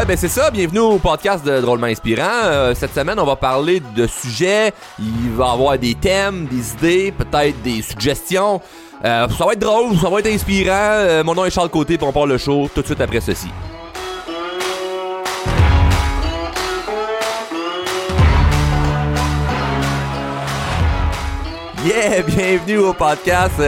Ouais, ben c'est ça. Bienvenue au podcast de Drôlement Inspirant. Euh, cette semaine, on va parler de sujets. Il va y avoir des thèmes, des idées, peut-être des suggestions. Euh, ça va être drôle, ça va être inspirant. Euh, mon nom est Charles Côté, puis on part le show tout de suite après ceci. Yeah, bienvenue au podcast.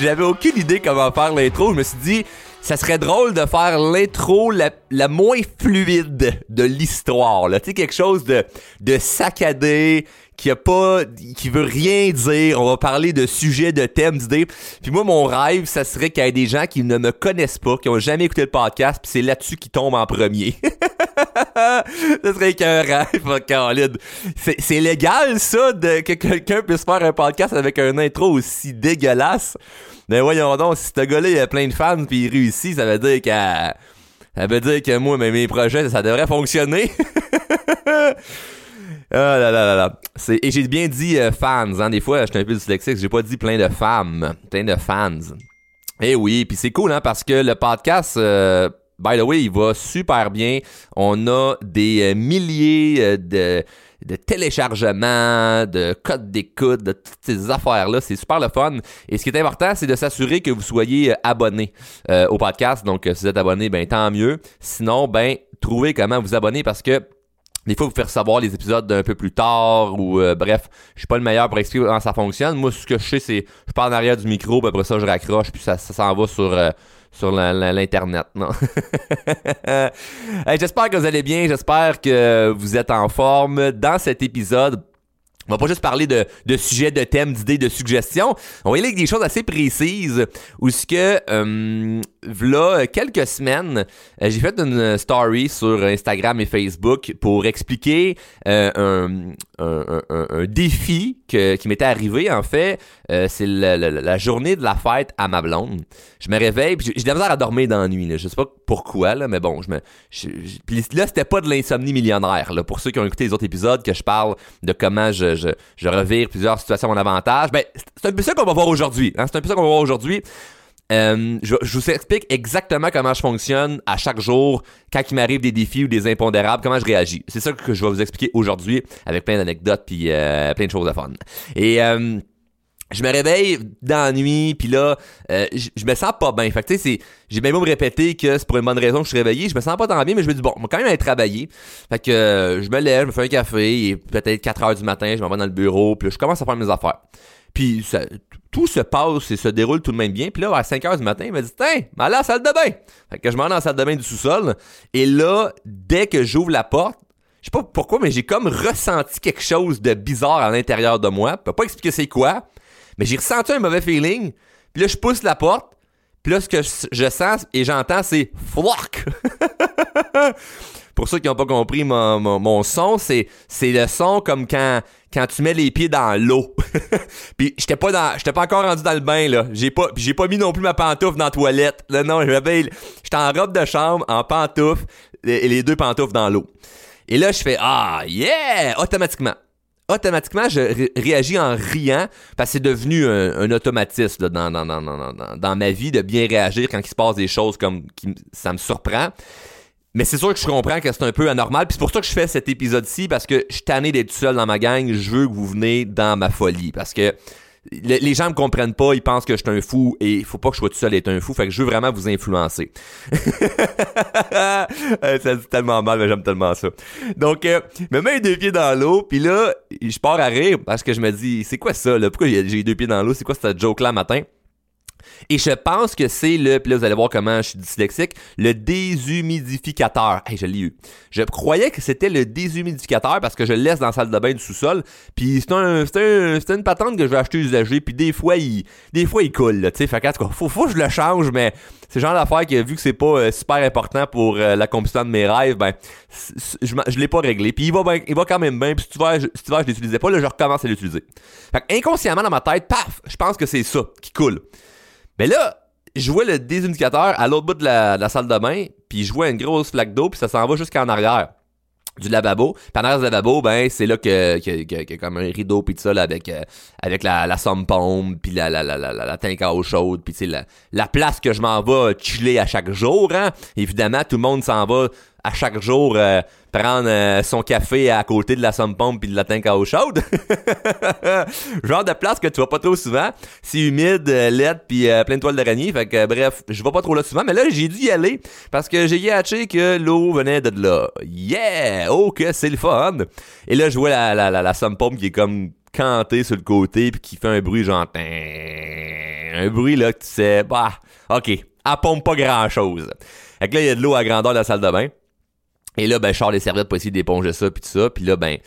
J'avais aucune idée comment faire l'intro. Je me suis dit, ça serait drôle de faire l'intro la, la, moins fluide de l'histoire. Tu sais, quelque chose de, de saccadé, qui a pas, qui veut rien dire. On va parler de sujets, de thèmes, d'idées. Puis moi, mon rêve, ça serait qu'il y ait des gens qui ne me connaissent pas, qui ont jamais écouté le podcast, puis c'est là-dessus qu'ils tombent en premier. ça serait qu'un rêve, Caroline. C'est légal, ça, de, que quelqu'un puisse faire un podcast avec un intro aussi dégueulasse? Mais voyons donc, si ce gars-là, il a plein de fans puis il réussit, ça veut dire que... Ça veut dire que moi, mes projets, ça devrait fonctionner. Ah là là là là. Et j'ai bien dit euh, fans, hein. Des fois, je suis un peu dyslexique, j'ai pas dit plein de femmes. Plein de fans. Eh oui, puis c'est cool, hein, parce que le podcast, euh, by the way, il va super bien. On a des euh, milliers de, de téléchargements, de codes d'écoute, de toutes ces affaires-là. C'est super le fun. Et ce qui est important, c'est de s'assurer que vous soyez abonné au podcast. Donc, si vous êtes abonné, ben tant mieux. Sinon, ben, trouvez comment vous abonner parce que des fois vous faire savoir les épisodes d'un peu plus tard ou euh, bref, je suis pas le meilleur pour expliquer comment ça fonctionne. Moi, ce que je sais, c'est je parle en arrière du micro, puis après ça, je raccroche, puis ça, s'en va sur euh, sur l'internet. Non? j'espère que vous allez bien, j'espère que vous êtes en forme. Dans cet épisode, on va pas juste parler de, de sujets, de thèmes, d'idées, de suggestions. On va y aller avec des choses assez précises. Où ce que, euh, là, quelques semaines, euh, j'ai fait une story sur Instagram et Facebook pour expliquer euh, un, un, défi que, qui m'était arrivé. En fait, euh, c'est la, journée de la fête à ma blonde. Je me réveille, j'ai de la misère à dormir dans la nuit. Là. Je sais pas pourquoi, mais bon, je me. là, c'était pas de l'insomnie millionnaire. Là, pour ceux qui ont écouté les autres épisodes, que je parle de comment je je, je revire plusieurs situations à mon avantage. Ben, c'est un peu ça qu'on va voir aujourd'hui. Hein? C'est un peu ça qu'on va voir aujourd'hui. Euh, je, vous explique exactement comment je fonctionne à chaque jour quand il m'arrive des défis ou des impondérables, comment je réagis. C'est ça que je vais vous expliquer aujourd'hui avec plein d'anecdotes puis euh, plein de choses à fun. Et euh, je me réveille dans la nuit puis là je, me sens pas bien fait tu sais j'ai bien beau me répéter que c'est pour une bonne raison que je suis réveillé je me sens pas tant bien mais je me dis bon on va quand même aller travailler fait que je me lève je me fais un café et peut-être 4 heures du matin je m'en vais dans le bureau puis je commence à faire mes affaires puis ça, tout se passe et se déroule tout de même bien puis là à 5 heures du matin il me dit tiens m'allez à la salle de bain fait que je m'en vais dans la salle de bain du sous-sol et là dès que j'ouvre la porte je sais pas pourquoi mais j'ai comme ressenti quelque chose de bizarre à l'intérieur de moi je peux pas expliquer c'est quoi mais j'ai ressenti un mauvais feeling. Puis là, je pousse la porte. Puis là, ce que je, sens et j'entends, c'est flock. Pour ceux qui n'ont pas compris mon, mon, son, c'est le son comme quand, quand tu mets les pieds dans l'eau. puis j'étais pas dans, j'étais pas encore rendu dans le bain, là. J'ai pas, j'ai pas mis non plus ma pantoufle dans la toilette. Là, non, j'étais en robe de chambre, en pantoufle, et les deux pantoufles dans l'eau. Et là, je fais, ah, yeah! Automatiquement automatiquement, je réagis en riant parce que c'est devenu un, automatisme dans, dans, dans, dans, ma vie de bien réagir quand il se passe des choses comme ça me surprend. Mais c'est sûr que je comprends que c'est un peu anormal. Puis c'est pour ça que je fais cet épisode-ci parce que je suis tanné d'être seul dans ma gang. Je veux que vous venez dans ma folie parce que les gens me comprennent pas, ils pensent que je suis un fou et il faut pas que je sois tout seul être un fou. Fait que je veux vraiment vous influencer. ça dit tellement mal, mais j'aime tellement ça. Donc, euh, me mets deux pieds dans l'eau, puis là, je pars à rire parce que je me dis, c'est quoi ça? Là? Pourquoi j'ai deux pieds dans l'eau? C'est quoi cette joke-là matin? Et je pense que c'est le, puis là vous allez voir comment je suis dyslexique, le déshumidificateur. Hey, je l'ai eu. Je croyais que c'était le déshumidificateur parce que je le laisse dans la salle de bain du sous-sol. Puis c'est un, un, une patente que je vais acheter usagée. Puis des fois il, des fois il coule. Tu sais, faut, que je le change, mais c'est genre d'affaire que vu que c'est pas euh, super important pour euh, l'accomplissement de mes rêves, ben je, l'ai pas réglé. Puis il va il va quand même bien. Puis si tu vois, je, je l'utilisais pas, là je recommence à l'utiliser. Fait inconsciemment dans ma tête, paf, je pense que c'est ça qui coule. Mais là, je vois le désindicateur à l'autre bout de la, salle de bain, puis je vois une grosse flaque d'eau, puis ça s'en va jusqu'en arrière du lavabo. Puis en arrière du lavabo, ben c'est là que qu'il y, a comme un rideau puis tout ça là, avec euh, avec la la somme pompe puis la la la la la, tank à eau chaude puis la la place que je m'en vais chiller à chaque jour hein. Évidemment, tout le monde s'en va à chaque jour euh, prendre euh, son café à côté de la somme pompe puis de la tank à eau chaude. Genre de place que tu vas pas trop souvent. C'est humide, euh, laide puis plein de toiles d'araignée. Fait que bref, je vais pas trop là souvent. Mais là, j'ai dû y aller parce que j'ai yatché que l'eau venait de là. Yeah! Oh que c'est le fun! Et là, je vois la, la, la, somme pompe qui est comme cantée sur le côté puis qui fait un bruit genre... Un bruit là que tu sais... Bah, ok, elle pompe pas grand chose. Fait que là, il y a de l'eau à grandeur de la salle de bain. Et là, ben, je sors les serviettes pour essayer d'éponger ça, puis tout ça. Puis là, ben,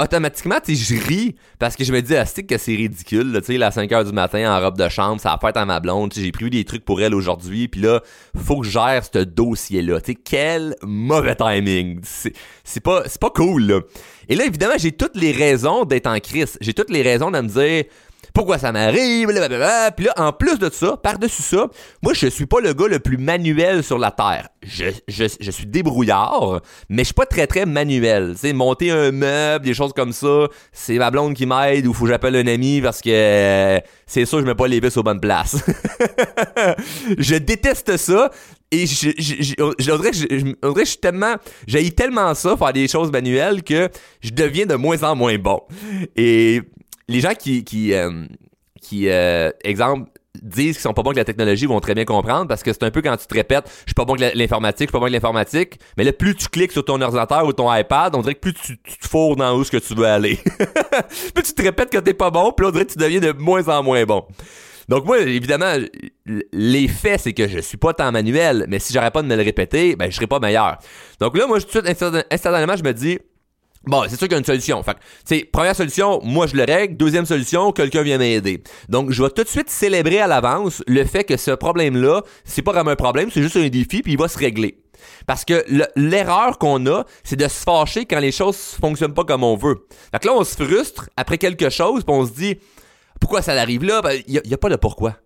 automatiquement, tu je ris parce que je me dis, ah, c'est que c'est ridicule, tu sais, à 5h du matin en robe de chambre, ça va faire à ma blonde, j'ai prévu des trucs pour elle aujourd'hui, puis là, faut que je gère ce dossier-là, tu sais, quel mauvais timing, c'est pas, pas cool, là. Et là, évidemment, j'ai toutes les raisons d'être en crise, j'ai toutes les raisons de me dire, pourquoi ça m'arrive, Puis là, en plus de ça, par-dessus ça, moi, je suis pas le gars le plus manuel sur la Terre. Je, suis débrouillard, mais je suis pas très, très manuel. Tu sais, monter un meuble, des choses comme ça, c'est ma blonde qui m'aide ou faut que j'appelle un ami parce que euh, c'est sûr je mets pas les vis aux bonnes places. je déteste ça. Et je, je, je, je, suis tellement, j'ai tellement ça, faire des choses manuelles, que je deviens de moins en moins bon. Et les gens qui, qui, euh, qui euh, exemple, disent qu'ils sont pas bons avec la technologie vont très bien comprendre parce que c'est un peu quand tu te répètes je suis pas bon avec l'informatique, je suis pas bon avec l'informatique, mais là plus tu cliques sur ton ordinateur ou ton iPad, on dirait que plus tu, te fourres dans où ce que tu veux aller. plus tu te répètes que t'es pas bon, plus on dirait que tu deviens de moins en moins bon. Donc moi, évidemment, l'effet, c'est que je suis pas tant manuel, mais si j'arrête pas de me le répéter, ben je serais pas meilleur. Donc là, moi, tout de suite, instantanément, je me dis, Bon, c'est sûr qu'il y a une solution. Fait c'est première solution, moi je le règle. Deuxième solution, quelqu'un vient m'aider. Donc, je vais tout de suite célébrer à l'avance le fait que ce problème-là, c'est pas vraiment un problème, c'est juste un défi, puis il va se régler. Parce que l'erreur qu'on a, c'est de se fâcher quand les choses fonctionnent pas comme on veut. Fait que là, on se frustre après quelque chose, puis on se dit pourquoi ça arrive là? Ben, il y, a pas de pourquoi.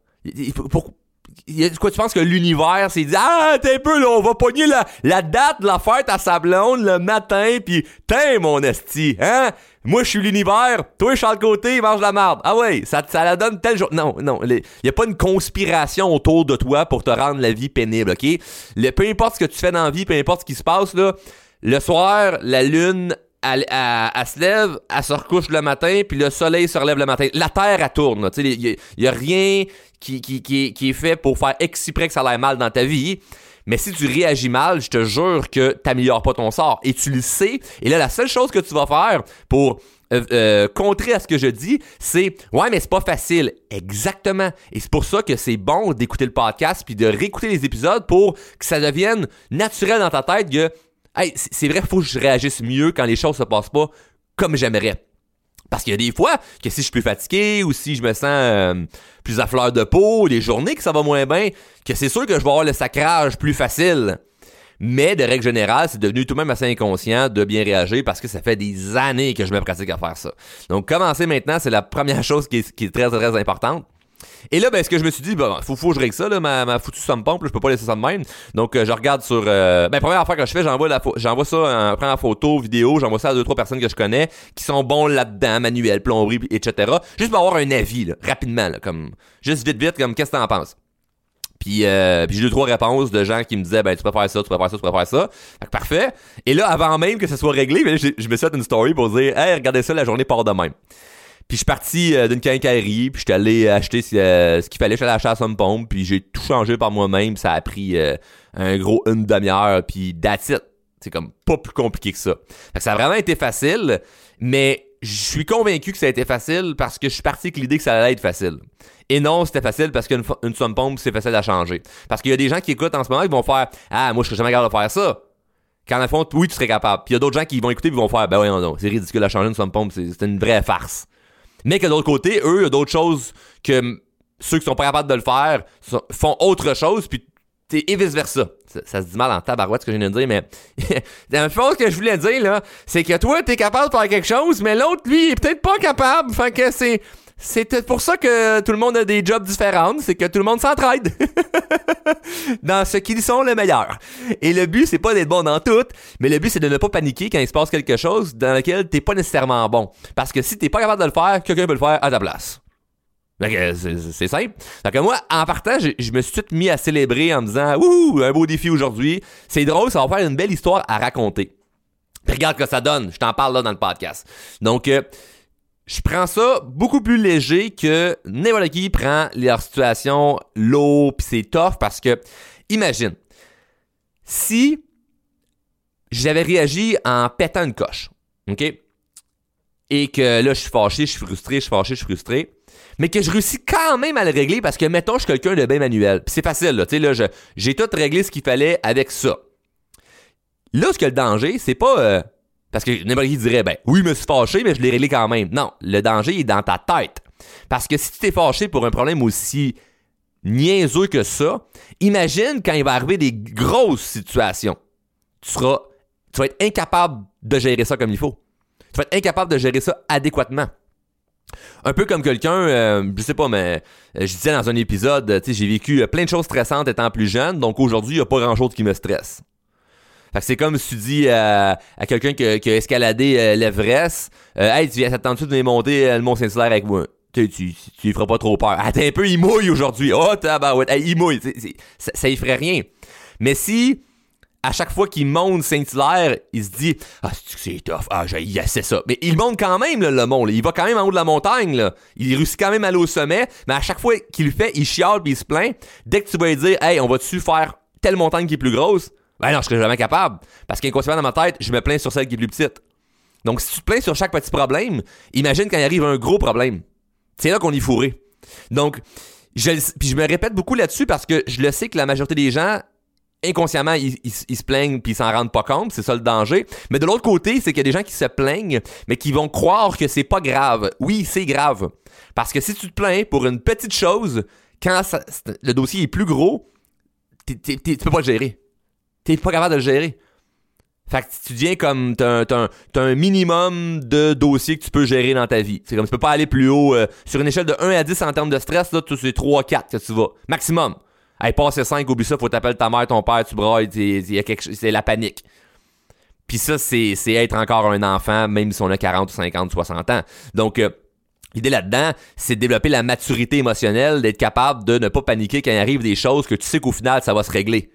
Quoi, tu penses que l'univers s'est dit Ah, t'es un peu là, on va pogner la, la date de la fête à sa blonde le matin, pis t'es mon esti, hein? Moi, je suis l'univers, toi, Charles Côté, mange la marde. Ah ouais, ça, ça la donne tel jour. Non, non, il y a pas une conspiration autour de toi pour te rendre la vie pénible, ok? Le, peu importe ce que tu fais dans la vie, peu importe ce qui se passe, là, le soir, la lune elle, se lève, elle se recouche le matin, puis le soleil se relève le matin. La Terre, elle tourne. Il n'y a, rien qui, qui, qui, qui, est fait pour faire exprès que ça aille mal dans ta vie. Mais si tu réagis mal, je te jure que t'améliores pas ton sort. Et tu le sais. Et là, la seule chose que tu vas faire pour euh, euh, contrer à ce que je dis, c'est ouais, mais c'est pas facile. Exactement. Et c'est pour ça que c'est bon d'écouter le podcast puis de réécouter les épisodes pour que ça devienne naturel dans ta tête que hey, c'est vrai, faut que je réagisse mieux quand les choses se passent pas comme j'aimerais. Parce qu'il y a des fois que si je suis plus fatigué ou si je me sens euh, plus à fleur de peau, des journées que ça va moins bien, que c'est sûr que je vais avoir le sacrage plus facile. Mais de règle générale, c'est devenu tout de même assez inconscient de bien réagir parce que ça fait des années que je me pratique à faire ça. Donc commencer maintenant, c'est la première chose qui est, qui est très très importante. Et là, ben, ce que je me suis dit, ben, faut, que je règle ça, là, ma, ma foutue somme pompe, je peux pas laisser ça de même. Donc, euh, je regarde sur, euh, ben, première affaire que je fais, j'envoie la, j'envoie ça, en prenant photo, vidéo, j'envoie ça à deux, trois personnes que je connais, qui sont bons là-dedans, manuel, plomberie, etc. Juste pour avoir un avis, là, rapidement, là, comme, juste vite, vite, comme, qu'est-ce que t'en penses? Puis, euh, puis j'ai deux trois réponses de gens qui me disaient ben tu faire ça, tu faire ça, tu faire ça. Fait que parfait. Et là avant même que ça soit réglé, ben, je, je me suis fait une story pour dire "Hey, regardez ça, la journée part de même." Puis je suis parti euh, d'une quincaillerie, puis j'étais allé acheter euh, ce qu'il fallait, je suis allé acheter à somme pompe, puis j'ai tout changé par moi-même, ça a pris euh, un gros une demi-heure, puis that's. C'est comme pas plus compliqué que ça. Fait que ça a vraiment été facile, mais je suis convaincu que ça a été facile parce que je suis parti avec l'idée que ça allait être facile. Et non, c'était facile parce qu'une une somme pompe, c'est facile à changer. Parce qu'il y a des gens qui écoutent en ce moment qui vont faire Ah, moi je serais jamais capable de faire ça. Quand en fond, oui, tu serais capable. Puis il y a d'autres gens qui vont écouter et vont faire Ben ouais, non, non, c'est ridicule à changer une somme pompe, c'est une vraie farce. Mais que de l'autre côté, eux, il y a d'autres choses que ceux qui sont pas capables de le faire font autre chose, puis et vice versa. Ça, se dit mal en tabarouette ce que je viens de dire, mais la chose que je voulais dire là, c'est que toi t'es capable de faire quelque chose, mais l'autre lui il est peut-être pas capable. Fait que c'est c'est pour ça que tout le monde a des jobs différents, c'est que tout le monde s'entraide dans ce qu'ils sont le meilleur. Et le but, c'est pas d'être bon dans tout, mais le but, c'est de ne pas paniquer quand il se passe quelque chose dans lequel t'es pas nécessairement bon. Parce que si t'es pas capable de le faire, quelqu'un peut le faire à ta place. C'est simple. Donc moi, en partant, je, me suis tout mis à célébrer en me disant Ouh, un beau défi aujourd'hui. C'est drôle, ça va faire une belle histoire à raconter. regarde ce que ça donne. Je t'en parle là dans le podcast. Donc, euh, je prends ça beaucoup plus léger que n'importe qui prend leur situation low pis c'est tough parce que, imagine, si j'avais réagi en pétant une coche, ok? Et que là, je suis fâché, je suis frustré, je suis fâché, je suis frustré mais que je réussis quand même à le régler parce que, mettons, je suis quelqu'un de bien manuel. c'est facile, là. Tu sais, là, j'ai tout réglé ce qu'il fallait avec ça. Là, ce que le danger, c'est pas. Euh, parce que n'importe qui dirait, ben oui, je me suis fâché, mais je l'ai réglé quand même. Non, le danger est dans ta tête. Parce que si tu t'es fâché pour un problème aussi niaiseux que ça, imagine quand il va arriver des grosses situations. Tu seras. Tu vas être incapable de gérer ça comme il faut. Tu vas être incapable de gérer ça adéquatement. Un peu comme quelqu'un, euh, je sais pas, mais euh, je disais dans un épisode, j'ai vécu euh, plein de choses stressantes étant plus jeune, donc aujourd'hui, il n'y a pas grand-chose qui me stresse. Fait que c'est comme si tu dis à quelqu'un qui, a escaladé l'Everest, Hey, tu viens t'attendre de monter le Mont Saint-Hilaire avec moi? Tu, tu, tu feras pas trop peur. Attends un peu, il mouille aujourd'hui. Oh, tabarouette. Hey, il mouille. ça, ça y ferait rien. Mais si à chaque fois qu'il monte Saint-Hilaire, il se dit Ah, c'est tough, ah, j'ai c'est ça. Mais il monte quand même, le mont. Il va quand même en haut de la montagne. Là. Il réussit quand même à aller au sommet. Mais à chaque fois qu'il le fait, il chiale il se plaint. Dès que tu vas lui dire Hey, on va-tu faire telle montagne qui est plus grosse Ben non, je serais jamais capable. Parce qu'inconsciemment dans ma tête, je me plains sur celle qui est plus petite. Donc si tu te plains sur chaque petit problème, imagine quand il arrive un gros problème. C'est là qu'on est fourré. Donc, je, puis je me répète beaucoup là-dessus parce que je le sais que la majorité des gens inconsciemment, ils, se plaignent puis ils s'en rendent pas compte, c'est ça le danger. Mais de l'autre côté, c'est qu'il y a des gens qui se plaignent, mais qui vont croire que c'est pas grave. Oui, c'est grave. Parce que si tu te plains pour une petite chose, quand le dossier est plus gros, tu peux pas le gérer. T'es pas capable de le gérer. Fait que tu deviens comme t'as un, un, minimum de dossiers que tu peux gérer dans ta vie. C'est comme tu peux pas aller plus haut. Euh, sur une échelle de 1 à 10 en termes de stress, là, tu c'est 3 4 que tu vas. Maximum. Hey, passe 5, oublie ça, faut t'appeler ta mère, ton père, tu brailles, c'est la panique. Puis ça, c'est être encore un enfant, même si on a 40 50 60 ans. Donc, euh, L'idée là-dedans, c'est de développer la maturité émotionnelle, d'être capable de ne pas paniquer quand il arrive des choses que tu sais qu'au final, ça va se régler.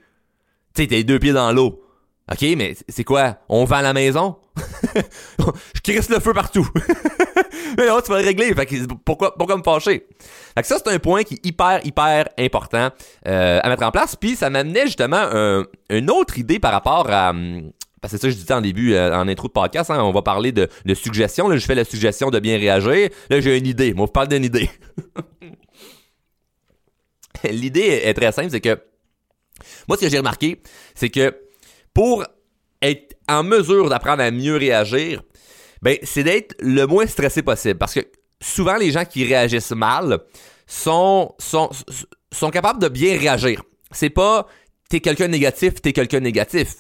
Tu sais, t'es deux pieds dans l'eau. OK, mais c'est quoi? On à la maison? je crisse le feu partout. mais non, tu vas le régler. Fait que pourquoi, pourquoi me fâcher? Fait que ça, c'est un point qui est hyper, hyper important euh, à mettre en place. Puis ça m'amenait justement une autre idée par rapport à... Hum, parce que c'est ça que je disais en début, euh, en intro de podcast, hein, on va parler de, de suggestions. Là, je fais la suggestion de bien réagir. Là, j'ai une idée. Moi, je parle d'une idée. L'idée est très simple, c'est que moi, ce que j'ai remarqué, c'est que pour être en mesure d'apprendre à mieux réagir, ben, c'est d'être le moins stressé possible. Parce que souvent, les gens qui réagissent mal sont, sont, sont capables de bien réagir. C'est pas t'es quelqu'un négatif, t'es quelqu'un négatif.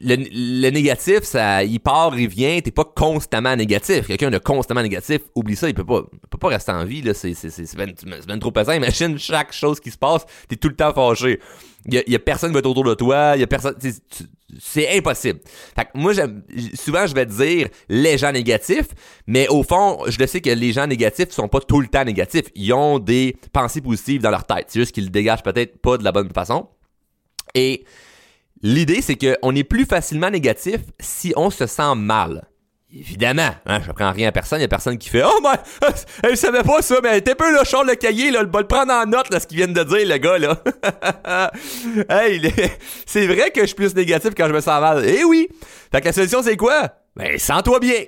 Le, le, négatif, ça, il part, il vient, t'es pas constamment négatif. Quelqu'un de constamment négatif, oublie ça, il peut pas, peut pas rester en vie, là, c'est, c'est, c'est, c'est trop pesant. Imagine chaque chose qui se passe, t'es tout le temps fâché. Il y, a personne qui va être autour de toi, il y a personne, c'est impossible. Fait que moi, souvent, je vais dire les gens négatifs, mais au fond, je le sais que les gens négatifs sont pas tout le temps négatifs. Ils ont des pensées positives dans leur tête. C'est juste qu'ils le dégagent peut-être pas de la bonne façon. Et l'idée, c'est qu'on est plus facilement négatif si on se sent mal. Évidemment, hein, je prends rien à personne, il y a personne qui fait Oh mais elle savait pas ça, mais t'es peu char le cahier, là, le, le prendre en note là, ce qu'ils viennent de dire, le gars là. hey, c'est vrai que je suis plus négatif quand je me sens mal. Eh oui! Fait que la solution c'est quoi? Ben sens-toi bien!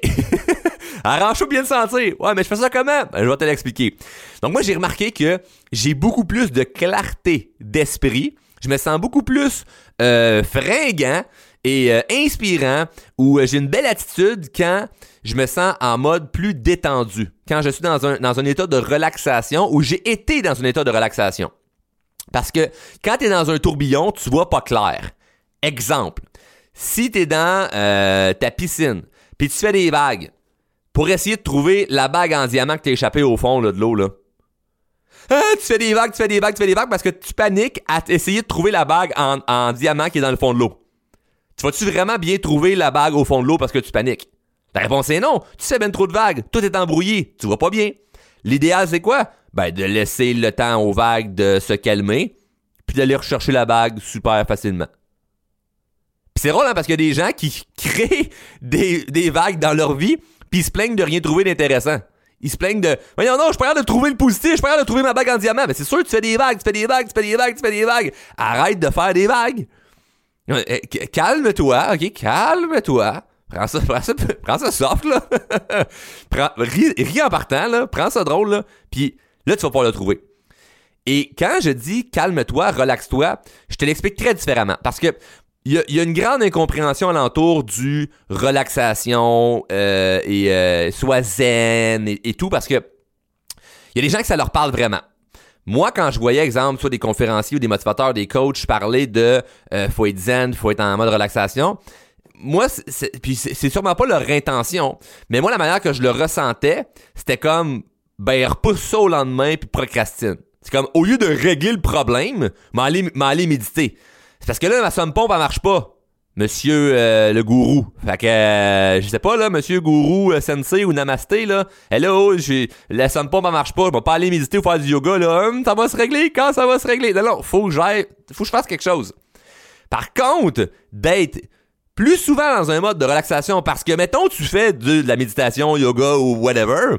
Arrange-toi bien de sentir. Ouais, mais je fais ça comment? Ben, je vais te l'expliquer. Donc moi j'ai remarqué que j'ai beaucoup plus de clarté d'esprit. Je me sens beaucoup plus euh, fringant et euh, inspirant où euh, j'ai une belle attitude quand je me sens en mode plus détendu, quand je suis dans un, dans un état de relaxation ou j'ai été dans un état de relaxation. Parce que quand tu es dans un tourbillon, tu vois pas clair. Exemple, si tu es dans euh, ta piscine, puis tu fais des vagues, pour essayer de trouver la bague en diamant que t'es échappé au fond là, de l'eau, là. Ah, tu fais des vagues, tu fais des vagues, tu fais des vagues parce que tu paniques à essayer de trouver la bague en diamant qui est dans le fond de l'eau. Tu vas-tu vraiment bien trouver la bague au fond de l'eau parce que tu paniques? La réponse est non. Tu sais ben trop de vagues. Tout est embrouillé. Tu vois pas bien. L'idéal, c'est quoi? ben, de laisser le temps aux vagues de se calmer, puis d'aller rechercher la vague super facilement. Puis c'est drôle, hein, parce qu'il y a des gens qui créent des, des vagues dans leur vie, puis ils se plaignent de rien trouver d'intéressant. Ils se plaignent de Voyons, non, je suis pas de trouver le positif, je suis pas de trouver ma bague en diamant. Mais c'est sûr, tu fais des vagues, tu fais des vagues, tu fais des vagues, tu fais des vagues. Arrête de faire des vagues. Eh, calme-toi, ok? Calme-toi. Prends ça, prends ça, prends ça soft, là. ris, en partant, là. Prends ça drôle, là. Puis là, tu vas pouvoir le trouver. Et quand je dis calme-toi, relaxe-toi, je te l'explique très différemment. Parce que il y, a, une grande incompréhension alentour du relaxation euh, et euh, soit zen et, tout parce que il y a des gens que ça leur parle vraiment. Moi, quand je voyais, exemple, soit des conférenciers ou des motivateurs, des coachs parler de euh, faut être zen, faut être en mode relaxation, moi, c'est, puis c'est sûrement pas leur intention, mais moi, la manière que je le ressentais, c'était comme, ben, repousse ça au lendemain puis procrastine. C'est comme, au lieu de régler le problème, m'aller, m'aller méditer. C'est parce que là, ma somme pompe, elle marche pas. Monsieur euh, le gourou. Fait que, euh, je sais pas, là, monsieur gourou, euh, sensei ou namasté, là. Et là, oh, j'ai, la somme pompe, elle marche pas. Je vais pas aller méditer ou faire du yoga, là. Hum, ça va se régler. Quand ça va se régler? Non, non, faut que j'aille, faut que je fasse quelque chose. Par contre, d'être plus souvent dans un mode de relaxation, parce que, mettons, tu fais de, la méditation, yoga ou whatever,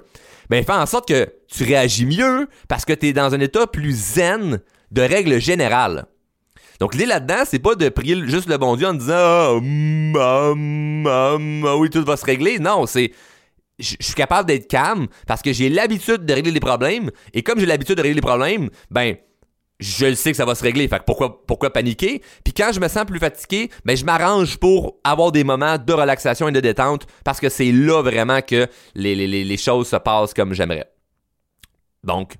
ben, fais en sorte que tu réagis mieux parce que tu es dans un état plus zen de règle générale. Donc, l'idée là-dedans, c'est pas de prier juste le bon Dieu en disant ah, hum, hum, hum, ah oui, tout va se régler. Non, c'est je suis capable d'être calme parce que j'ai l'habitude de régler les problèmes. Et comme j'ai l'habitude de régler les problèmes, ben, je le sais que ça va se régler. Fait que pourquoi, pourquoi paniquer? Puis quand je me sens plus fatigué, ben, je m'arrange pour avoir des moments de relaxation et de détente parce que c'est là vraiment que les, les, les choses se passent comme j'aimerais. Donc,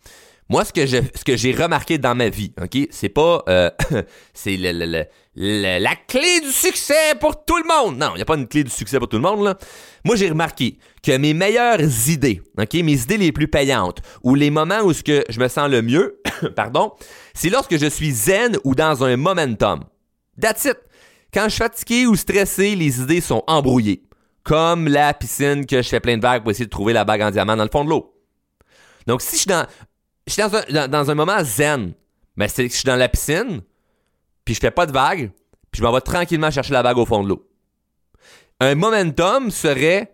moi, ce que je, ce que j'ai remarqué dans ma vie, ok, c'est pas, euh, c'est le, le, la clé du succès pour tout le monde. Non, il n'y a pas une clé du succès pour tout le monde là. Moi, j'ai remarqué que mes meilleures idées, ok, mes idées les plus payantes, ou les moments où ce que je me sens le mieux, pardon, c'est lorsque je suis zen ou dans un momentum. That's it. Quand je suis fatigué ou stressé, les idées sont embrouillées. Comme la piscine que je fais plein de vagues pour essayer de trouver la bague en diamant dans le fond de l'eau. Donc, si je suis dans, je suis dans un, moment zen. Mais c'est que je suis dans la piscine, puis je fais pas de vague, puis je m'en vais tranquillement chercher la vague au fond de l'eau. Un momentum serait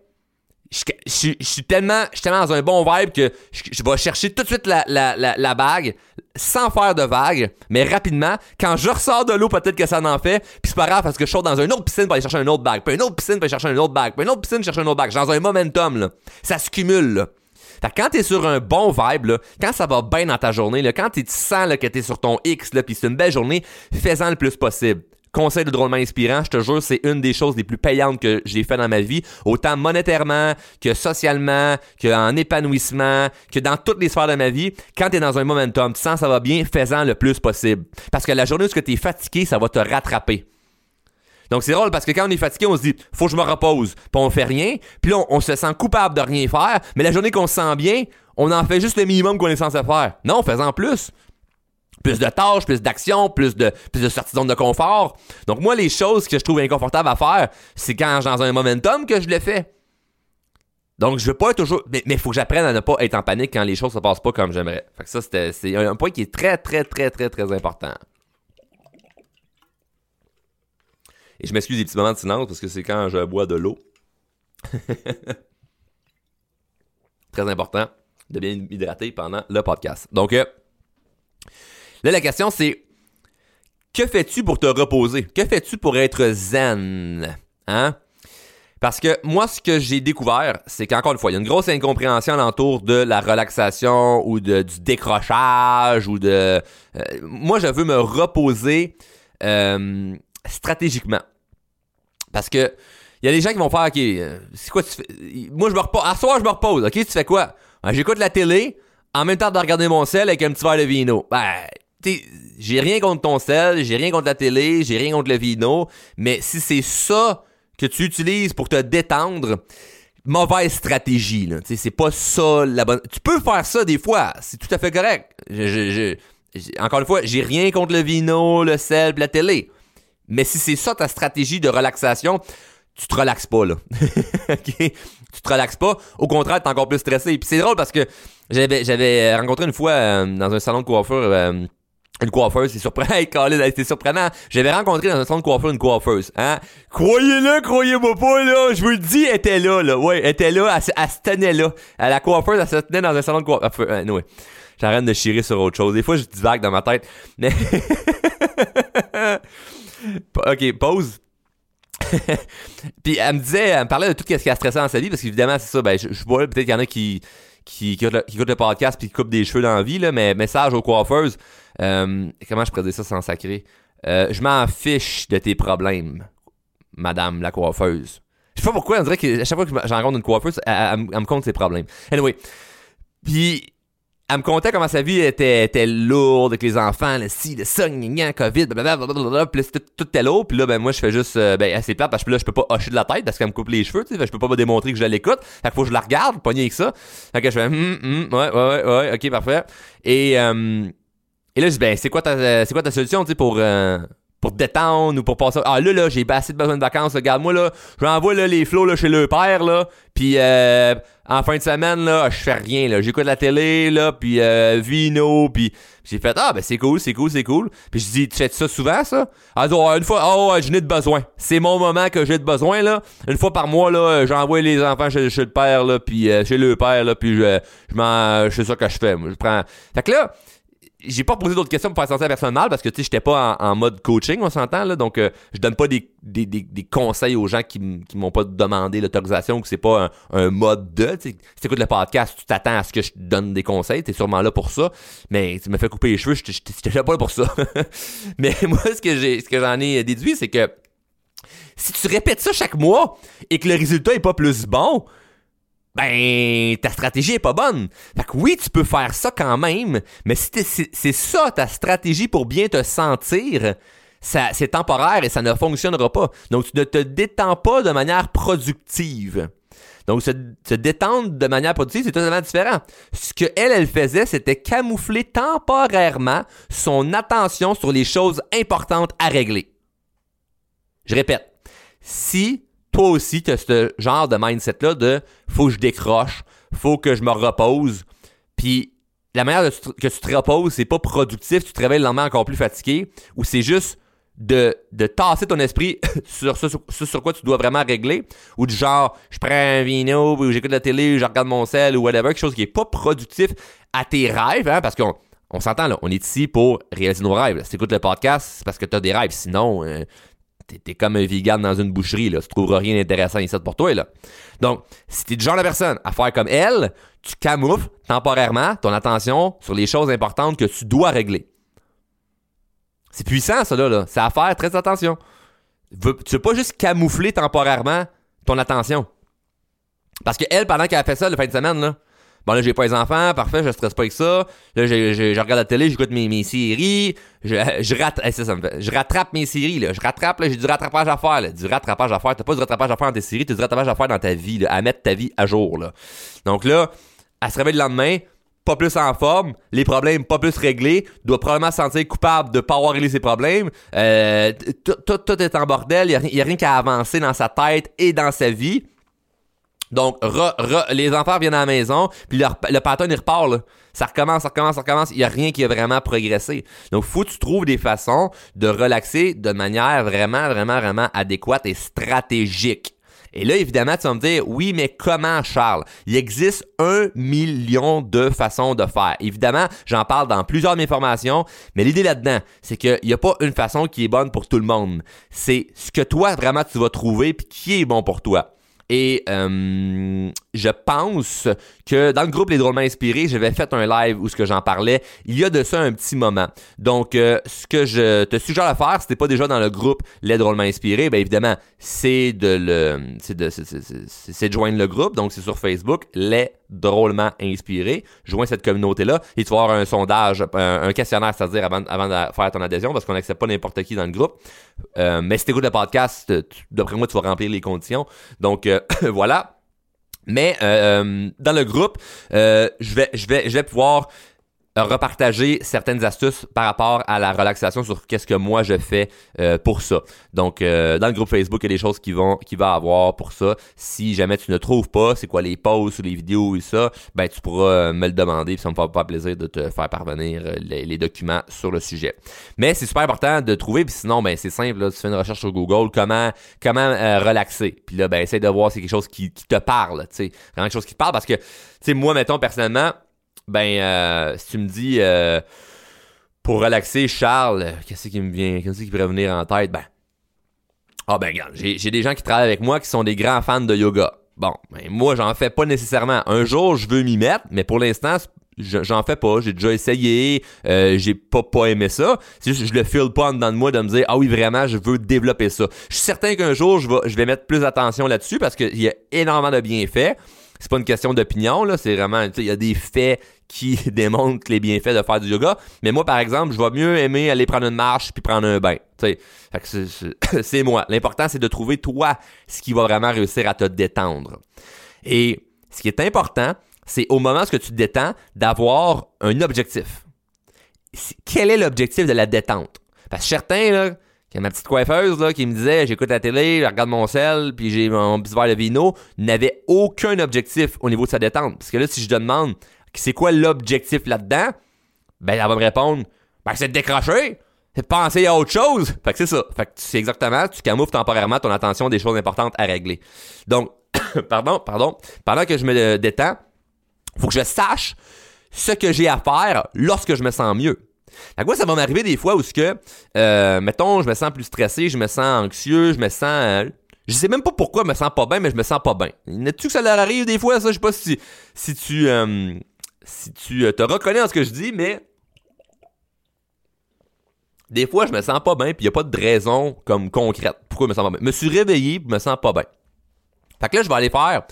je, suis tellement, tellement dans un bon vibe que je, vais chercher tout de suite la, la, la, bague sans faire de vague, mais rapidement. Quand je ressors de l'eau, peut-être que ça en fait, puis c'est pas grave parce que je sors dans une autre piscine pour aller chercher une autre bague, puis une autre piscine pour aller chercher une autre bague, puis une autre piscine chercher une autre bague. dans un momentum, là. Ça se cumule, là. Fait quand t'es sur un bon vibe, là, quand ça va bien dans ta journée, là, quand tu sens là, que t'es sur ton X, là, pis c'est une belle journée, fais-en le plus possible. Conseil de drôlement inspirant, je te jure, c'est une des choses les plus payantes que j'ai fait dans ma vie, autant monétairement que socialement, que en épanouissement, que dans toutes les sphères de ma vie. Quand t'es dans un momentum, tu sens ça va bien, fais-en le plus possible. Parce que la journée où tu es fatigué, ça va te rattraper. Donc c'est drôle parce que quand on est fatigué, on se dit faut que je me repose, puis on fait rien, puis là on, se sent coupable de rien faire, mais la journée qu'on se sent bien, on en fait juste le minimum qu'on est censé faire. Non, faisant plus. Plus de tâches, plus d'actions, plus de, plus de sorties de confort. Donc moi, les choses que je trouve inconfortables à faire, c'est quand suis dans un momentum que je le fais. Donc, je veux pas toujours. Mais il faut que j'apprenne à ne pas être en panique quand les choses se passent pas comme j'aimerais. Fait que ça, c'est un point qui est très, très, très, très, très important. Et je m'excuse des petits moments de silence parce que c'est quand je bois de l'eau. Très important de bien hydrater pendant le podcast. Donc, euh, là, la question c'est que fais-tu pour te reposer? Que fais-tu pour être zen? Hein? Parce que moi, ce que j'ai découvert, c'est qu'encore une fois, il y a une grosse incompréhension alentour de la relaxation ou de, du décrochage ou de... Euh, moi, je veux me reposer euh, stratégiquement. Parce que il y a des gens qui vont faire OK, euh, c'est quoi tu fais Moi je me repose, à soir je me repose. OK, tu fais quoi? Ben, j'écoute la télé en même temps de regarder mon sel avec un petit verre de vino. Ben j'ai rien contre ton sel, j'ai rien contre la télé, j'ai rien contre le vino, mais si c'est ça que tu utilises pour te détendre, mauvaise stratégie là, c'est pas ça la bonne. Tu peux faire ça des fois, c'est tout à fait correct. Encore une fois, j'ai rien contre le vino, le sel, la télé. Mais si c'est ça ta stratégie de relaxation, tu te relaxes pas, là. OK? Tu te relaxes pas. Au contraire, t'es encore plus stressé. Puis c'est drôle parce que j'avais, j'avais rencontré une fois euh, dans un salon de coiffure euh, une coiffeuse, c'est surprenant. C'est surprenant. J'avais rencontré dans un salon de coiffure une coiffeuse. Hein? Croyez-le, croyez-moi pas, là. Je vous le dis, elle était là, là. Ouais, elle était là, elle, se tenait là. À la coiffeuse, elle se tenait dans un salon de coiffure. Euh, ouais. J'arrête de chier sur autre chose. Des fois, je divague dans ma tête. Mais... ok, pause. puis elle me disait, elle me parlait de tout ce qui a stressé dans sa vie, parce qu'évidemment, c'est ça, ben, je, vois peut-être qu'il y en a qui, qui, écoutent le, podcast puis qui coupent des cheveux dans la vie, là, mais message aux coiffeuses. Euh, comment je pourrais ça sans sacrer? Euh, je m'en fiche de tes problèmes, madame la coiffeuse. Je sais pas pourquoi, on dirait que à chaque fois que j'en rencontre une coiffeuse, elle, me compte ses problèmes. Anyway. Puis, elle me contait comment sa vie était, était lourde avec les enfants, le ci, le ça, gna, COVID, blablabla, puis tout, tout était lourd, puis là, ben, moi, je fais juste, euh, ben, c'est plate, parce que là, je peux pas hocher de la tête, parce qu'elle me coupe les cheveux, tu sais, je peux pas me démontrer que je l'écoute, fait qu'il faut que je la regarde, pas avec ça. Fait que je fais, hum, hum, ouais, ouais, ouais, ok, parfait. Et, euh, et là, je dis, ben, c'est quoi ta, c'est quoi ta solution, tu sais, pour, euh, pour te détendre ou pour passer. Ah là, là, j'ai assez de besoin de vacances. Regarde-moi là, j'envoie là, les flots là, chez le père là. Puis euh, en fin de semaine là, je fais rien là. J'écoute la télé là, puis euh, vino, puis j'ai fait ah ben c'est cool, c'est cool, c'est cool. Puis je dis tu fais ça souvent ça? Ah une fois oh ouais, n'ai de besoin. C'est mon moment que j'ai de besoin là. Une fois par mois là, j'envoie les enfants chez, le père là, puis euh, chez le père là, puis je je m'en c'est ça que je fais. Je prends. Fait que là j'ai pas posé d'autres questions pour faire sentir personne mal parce que tu sais j'étais pas en, mode coaching on s'entend là. Donc euh, je donne pas des, des, des, conseils aux gens qui, qui m'ont pas demandé l'autorisation ou que c'est pas un, mode de tu écoutes le podcast tu t'attends à ce que je te donne des conseils t'es sûrement là pour ça. Mais tu me fais couper les cheveux j'étais pas là pour ça. Mais moi ce que j'ai ce que j'en ai déduit c'est que si tu répètes ça chaque mois et que le résultat est pas plus bon ben ta stratégie est pas bonne. Fait que oui, tu peux faire ça quand même, mais si c'est ça ta stratégie pour bien te sentir, c'est temporaire et ça ne fonctionnera pas. Donc tu ne te détends pas de manière productive. Donc se, se détendre de manière productive, c'est totalement différent. Ce que elle elle faisait, c'était camoufler temporairement son attention sur les choses importantes à régler. Je répète, si toi aussi, tu as ce genre de mindset-là de faut que je décroche, faut que je me repose. Puis la manière que tu te reposes, c'est pas productif, tu te réveilles le lendemain encore plus fatigué, ou c'est juste de, de tasser ton esprit sur ce sur, quoi tu dois vraiment régler, ou du genre, je prends un vino, ou j'écoute la télé, je regarde mon sel, ou whatever, quelque chose qui est pas productif à tes rêves, hein, parce qu'on on s'entend là, on est ici pour réaliser nos rêves. Si tu écoutes le podcast, c'est parce que tu as des rêves. Sinon, euh, t'es comme un vegan dans une boucherie, là. Tu trouveras rien d'intéressant ici pour toi, là. Donc, si t'es du genre de personne à faire comme elle, tu camoufles temporairement ton attention sur les choses importantes que tu dois régler. C'est puissant, ça, là. C'est à faire très attention. Tu veux pas juste camoufler temporairement ton attention. Parce que elle, pendant qu'elle a fait ça le fin de semaine, là, Bon, là, j'ai pas les enfants, parfait, je stresse pas avec ça. Là, je, je, regarde la télé, j'écoute mes, mes séries. Je, je, eh, ça, me fait, je rattrape mes séries, là. Je rattrape, là, j'ai du rattrapage à faire, là. Du rattrapage à faire. T'as pas du rattrapage à faire dans tes séries, t'as du rattrapage à faire dans ta vie, là, à mettre ta vie à jour, là. Donc là, elle se réveille le lendemain, pas plus en forme, les problèmes pas plus réglés, doit probablement se sentir coupable de pas avoir réglé ses problèmes. Euh, tout, est en bordel, il y a rien qu'à avancer dans sa tête et dans sa vie. Donc, les enfants viennent à la maison, puis le pattern, il repart. Ça recommence, ça recommence, ça recommence. Il n'y a rien qui a vraiment progressé. Donc, faut que tu trouves des façons de relaxer de manière vraiment, vraiment, vraiment adéquate et stratégique. Et là, évidemment, tu vas me dire, oui, mais comment, Charles? Il existe un million de façons de faire. Évidemment, j'en parle dans plusieurs de mes formations, mais l'idée là-dedans, c'est qu'il n'y a pas une façon qui est bonne pour tout le monde. C'est ce que toi, vraiment, tu vas trouver, puis qui est bon pour toi. Et euh, je pense que dans le groupe Les Drôlement Inspirés, j'avais fait un live où ce que j'en parlais il y a de ça un petit moment. Donc, euh, ce que je te suggère de faire, si t'es pas déjà dans le groupe Les Drôlement Inspirés, bien évidemment, c'est de le, c'est de, c'est, de joindre le groupe. Donc, c'est sur Facebook, Les Drôlement Inspirés. Joins cette communauté-là et tu vas avoir un sondage, un, questionnaire, c'est-à-dire avant, de faire ton adhésion parce qu'on n'accepte pas n'importe qui dans le groupe. Euh, mais si t'écoutes le podcast, d'après moi, tu vas remplir les conditions. Donc, voilà. Mais euh, euh, dans le groupe, euh, je vais, pouvoir repartager certaines astuces par rapport à la relaxation sur qu'est-ce que moi je fais euh, pour ça. Donc euh, dans le groupe Facebook, il y a des choses qui vont qui va avoir pour ça. Si jamais tu ne trouves pas, c'est quoi les posts ou les vidéos et ça, ben tu pourras euh, me le demander, puis ça me fera pas plaisir de te faire parvenir les, documents sur le sujet. Mais c'est super important de trouver, puis sinon ben c'est simple, là, tu fais une recherche sur Google comment comment relaxer. Puis là ben essaie de voir si c'est quelque chose qui, qui te parle, tu sais, quelque chose qui te parle parce que tu sais moi mettons personnellement ben, euh, si tu me dis euh, pour relaxer, Charles, qu'est-ce qui me vient, qu'est-ce qui pourrait venir en tête? Ben, ah ben, regarde, j'ai des gens qui travaillent avec moi qui sont des grands fans de yoga. Bon, ben, moi, j'en fais pas nécessairement. Un jour, je veux m'y mettre, mais pour l'instant, j'en fais pas. J'ai déjà essayé, euh, j'ai pas pas aimé ça. C'est juste je le file pas en dedans de moi de me dire ah oui vraiment je veux développer ça. Je suis certain qu'un jour je vais je vais mettre plus d'attention là-dessus parce qu'il y a énormément de bienfaits. C'est pas une question d'opinion là, c'est vraiment il y a des faits qui démontrent les bienfaits de faire du yoga. Mais moi, par exemple, je vais mieux aimer aller prendre une marche puis prendre un bain. C'est moi. L'important, c'est de trouver toi ce qui va vraiment réussir à te détendre. Et ce qui est important, c'est au moment où tu te détends, d'avoir un objectif. Quel est l'objectif de la détente? Parce que certains, là, a ma petite coiffeuse là, qui me disait j'écoute la télé, je regarde mon sel, puis j'ai mon petit verre de vino, n'avait aucun objectif au niveau de sa détente. Parce que là, si je te demande c'est quoi l'objectif là-dedans? Ben, elle va me répondre, ben, c'est de décrocher. C'est de penser à autre chose. Fait que c'est ça. Fait que c'est exactement, tu camoufles temporairement ton attention des choses importantes à régler. Donc, pardon, pardon, pendant que je me détends, faut que je sache ce que j'ai à faire lorsque je me sens mieux. Fait que ça va m'arriver des fois où ce que, euh, mettons, je me sens plus stressé, je me sens anxieux, je me sens je sais même pas pourquoi je me sens pas bien, mais je me sens pas bien. N'est-tu que ça leur arrive des fois, ça? Je sais pas si, si tu, euh, si tu euh, te reconnais dans ce que je dis, mais des fois, je me sens pas bien, puis y a pas de raison comme concrète. Pourquoi je me sens pas bien? Je me suis réveillé, puis je me sens pas bien. Fait que là, je vais aller faire.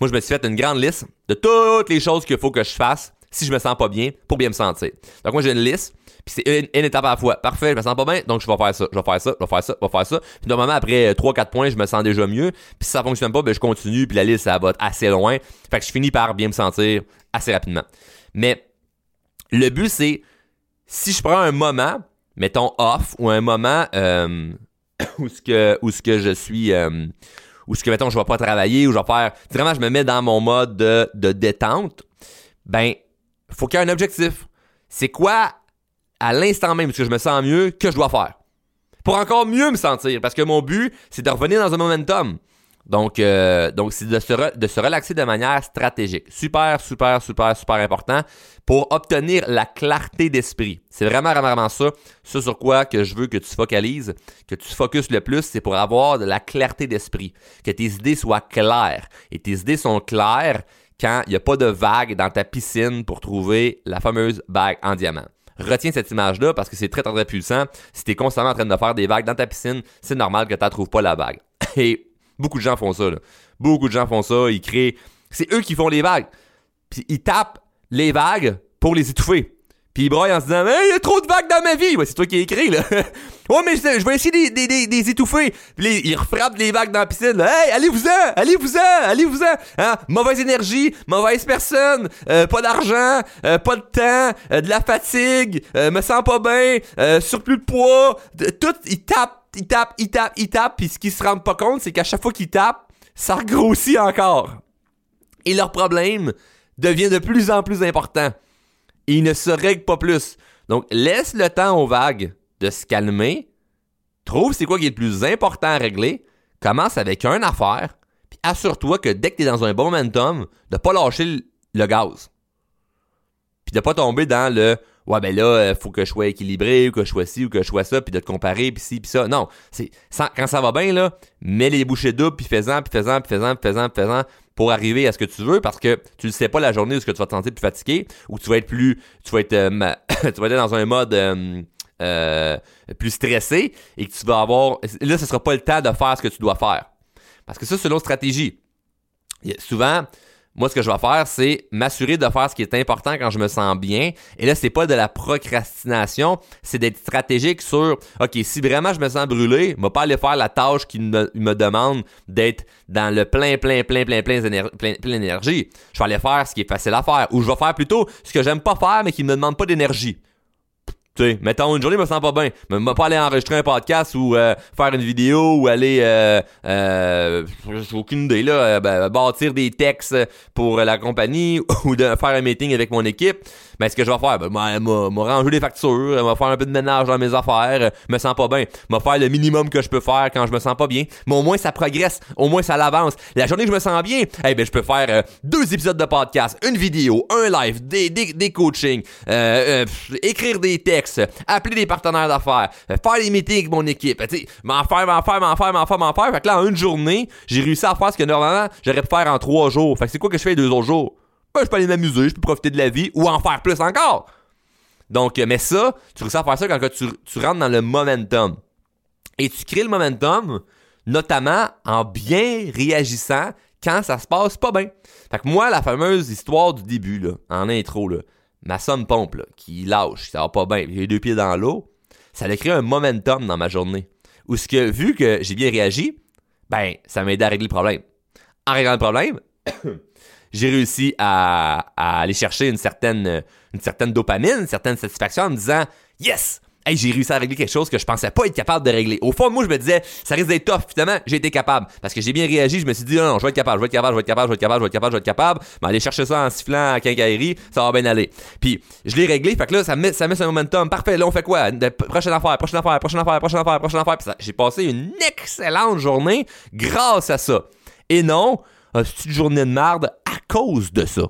Moi, je me suis fait une grande liste de toutes les choses qu'il faut que je fasse si je me sens pas bien pour bien me sentir. Donc, moi, j'ai une liste. Puis c'est une, étape à la fois. Parfait, je me sens pas bien, donc je vais faire ça, je vais faire ça, je vais faire ça, je vais faire ça. Puis normalement, après 3-4 points, je me sens déjà mieux. Puis si ça fonctionne pas, ben je continue, puis la liste, ça va assez loin. Fait que je finis par bien me sentir assez rapidement. Mais le but, c'est si je prends un moment, mettons off, ou un moment euh, où ce que où ce que je suis euh, où ce que mettons je vais pas travailler ou je vais faire vraiment je me mets dans mon mode de, de détente ben faut qu'il y ait un objectif c'est quoi à l'instant même, parce que je me sens mieux, que je dois faire? Pour encore mieux me sentir, parce que mon but, c'est de revenir dans un momentum. Donc, euh, donc c'est de se, de se relaxer de manière stratégique. Super, super, super, super important pour obtenir la clarté d'esprit. C'est vraiment, vraiment, ça. Ce sur quoi que je veux que tu focalises, que tu focuses le plus, c'est pour avoir de la clarté d'esprit. Que tes idées soient claires. Et tes idées sont claires quand il n'y a pas de vague dans ta piscine pour trouver la fameuse bague en diamant. Retiens cette image-là parce que c'est très, très, très puissant. Si t'es constamment en train de faire des vagues dans ta piscine, c'est normal que tu trouves pas la vague. Et beaucoup de gens font ça. Beaucoup de gens font ça. Ils créent. C'est eux qui font les vagues. Puis ils tapent les vagues pour les étouffer. Puis il broille en se disant, il y a trop de vagues dans ma vie. Ouais, c'est toi qui as écrit, là. ouais, mais je, vais essayer des, des, des, étouffer. Puis il refrappe les vagues dans la piscine. Hey, allez-vous-en, allez-vous-en, allez-vous-en. Hein? Mauvaise énergie, mauvaise personne, euh, pas d'argent, euh, pas de temps, euh, de la fatigue, me sens pas bien, surplus de poids. tout, il tape, il tape, il tape, il tape. Puis ce qu'ils se rendent pas compte, c'est qu'à chaque fois qu'ils tapent, ça regrossit encore. Et leur problème devient de plus en plus important il ne se règle pas plus. Donc, laisse le temps aux vagues de se calmer. Trouve c'est quoi qui est le plus important à régler. Commence avec un affaire. Puis assure-toi que dès que tu es dans un bon momentum, de pas lâcher le, gaz. Puis de pas tomber dans le ouais ben là il faut que je sois équilibré ou que je sois ci ou que je sois ça puis de te comparer puis ci puis ça non quand ça va bien là mets les bouchées doubles puis fais-en puis fais-en puis fais-en puis fais-en puis fais-en pour arriver à ce que tu veux parce que tu ne sais pas la journée où tu vas te sentir plus fatigué ou tu vas être plus tu vas être euh, tu vas être dans un mode euh, euh, plus stressé et que tu vas avoir là ce sera pas le temps de faire ce que tu dois faire. Parce que ça autre stratégie souvent moi, ce que je vais faire, c'est m'assurer de faire ce qui est important quand je me sens bien. Et là, c'est pas de la procrastination, c'est d'être stratégique sur, OK, si vraiment je me sens brûlé, je vais pas aller faire la tâche qui me, demande d'être dans le plein, plein, plein, plein, plein, plein, plein d'énergie. Je vais aller faire ce qui est facile à faire. Ou je vais faire plutôt ce que j'aime pas faire, mais qui me demande pas d'énergie. Tu sais, mettons, une journée, je me sens pas bien. Mais je pas aller enregistrer un podcast ou euh, faire une vidéo ou aller, euh, euh, aucune idée, là, euh, ben, bâtir des textes pour la compagnie ou de faire un meeting avec mon équipe. Ben, ce que je vais faire, ben, m'a ranger des factures, m'a faire un peu de ménage dans mes affaires, me sens pas bien, m'a faire le minimum que je peux faire quand je me sens pas bien. Mais au moins, ça progresse, au moins, ça l'avance. La journée que je me sens bien, eh ben, je peux faire deux épisodes de podcast, une vidéo, un live, des, des, des coachings, écrire des textes, appeler des partenaires d'affaires, euh, faire des meetings avec mon équipe, sais, m'en faire, m'en faire, m'en faire, m'en faire, m'en faire. Fait que là, en une journée, j'ai réussi à faire ce que normalement, j'aurais pu faire en trois jours. Fait que c'est quoi que je fais les deux autres jours? Ben, je peux aller m'amuser, je peux profiter de la vie ou en faire plus encore. Donc, euh, mais ça, tu réussis à faire ça quand tu, tu rentres dans le momentum. Et tu crées le momentum, notamment en bien réagissant quand ça se passe pas bien. Fait que moi, la fameuse histoire du début, là, en intro, là, ma somme pompe, qui lâche, ça va pas bien, j'ai les deux pieds dans l'eau, ça a créé un momentum dans ma journée. Où ce que, vu que j'ai bien réagi, ben, ça m'a aidé à régler le problème. En réglant le problème, j'ai réussi à, à, aller chercher une certaine, une certaine dopamine, une certaine satisfaction en me disant, yes! Hey, j'ai réussi à régler quelque chose que je pensais pas être capable de régler. Au fond, moi, je me disais, ça risque d'être tough. Finalement, j'ai été capable. Parce que j'ai bien réagi, je me suis dit, non, non, je vais être capable, je vais être capable, je vais être capable, je vais être capable, je vais être capable, je vais être capable. Mais aller chercher ça en sifflant à quincaillerie, ça va bien aller. Puis, je l'ai réglé, fait que là, ça met, ça met ce momentum. Parfait, là, on fait quoi? prochaine affaire, prochaine affaire, prochaine affaire, prochaine affaire, prochaine affaire. J'ai passé une excellente journée grâce à ça. Et non, une journée de merde à cause de ça?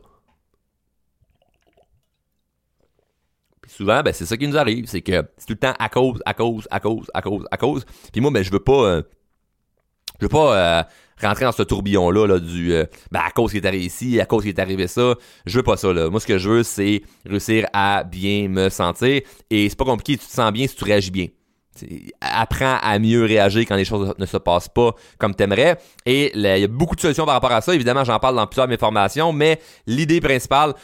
Souvent, ben, c'est ça qui nous arrive. C'est que c'est tout le temps à cause, à cause, à cause, à cause, à cause. Puis moi, ben, je veux pas. Euh, je veux pas euh, rentrer dans ce tourbillon-là là, du euh, ben, à cause qu'il est arrivé ici, à cause qu'il est arrivé ça. Je veux pas ça. Là. Moi, ce que je veux, c'est réussir à bien me sentir. Et c'est pas compliqué, tu te sens bien si tu réagis bien. apprends à mieux réagir quand les choses ne se passent pas comme t'aimerais. Et il y a beaucoup de solutions par rapport à ça. Évidemment, j'en parle dans plusieurs de mes formations, mais l'idée principale,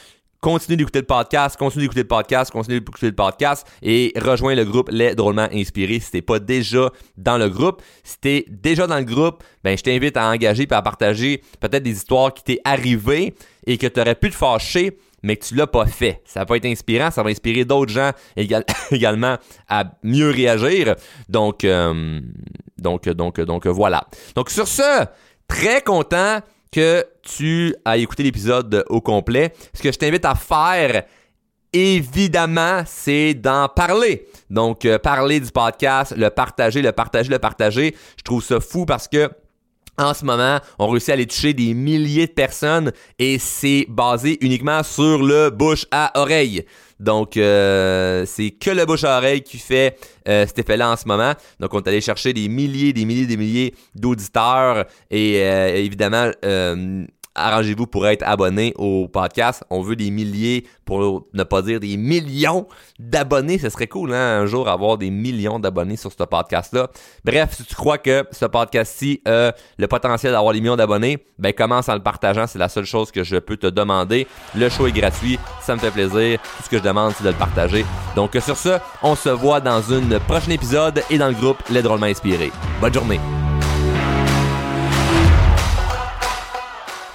Continue d'écouter le podcast, continue d'écouter le podcast, continue d'écouter le podcast et rejoins le groupe Les Drôlement Inspirés si t'es pas déjà dans le groupe. Si t'es déjà dans le groupe, ben je t'invite à engager et à partager peut-être des histoires qui t'est arrivées et que tu aurais pu te fâcher mais que tu l'as pas fait. Ça va être inspirant, ça va inspirer d'autres gens également à mieux réagir. Donc, euh, donc, donc, donc, voilà. Donc sur ce, très content que tu as écouté l'épisode au complet. Ce que je t'invite à faire, évidemment, c'est d'en parler. Donc, euh, parler du podcast, le partager, le partager, le partager. Je trouve ça fou parce que en ce moment, on réussit à aller toucher des milliers de personnes et c'est basé uniquement sur le bouche à oreille. Donc, euh, c'est que le bouche à oreille qui fait euh, cet effet-là en ce moment. Donc, on est allé chercher des milliers, des milliers, des milliers d'auditeurs et euh, évidemment, arrangez-vous pour être abonné au podcast. On veut des milliers, pour ne pas dire des millions d'abonnés. Ce serait cool, hein, un jour, avoir des millions d'abonnés sur ce podcast-là. Bref, si tu crois que ce podcast-ci a le potentiel d'avoir des millions d'abonnés, ben commence en le partageant. C'est la seule chose que je peux te demander. Le show est gratuit. Ça me fait plaisir. Tout ce que je demande, c'est de le partager. Donc, sur ce, on se voit dans un prochain épisode et dans le groupe Les Drôlement Inspirés. Bonne journée.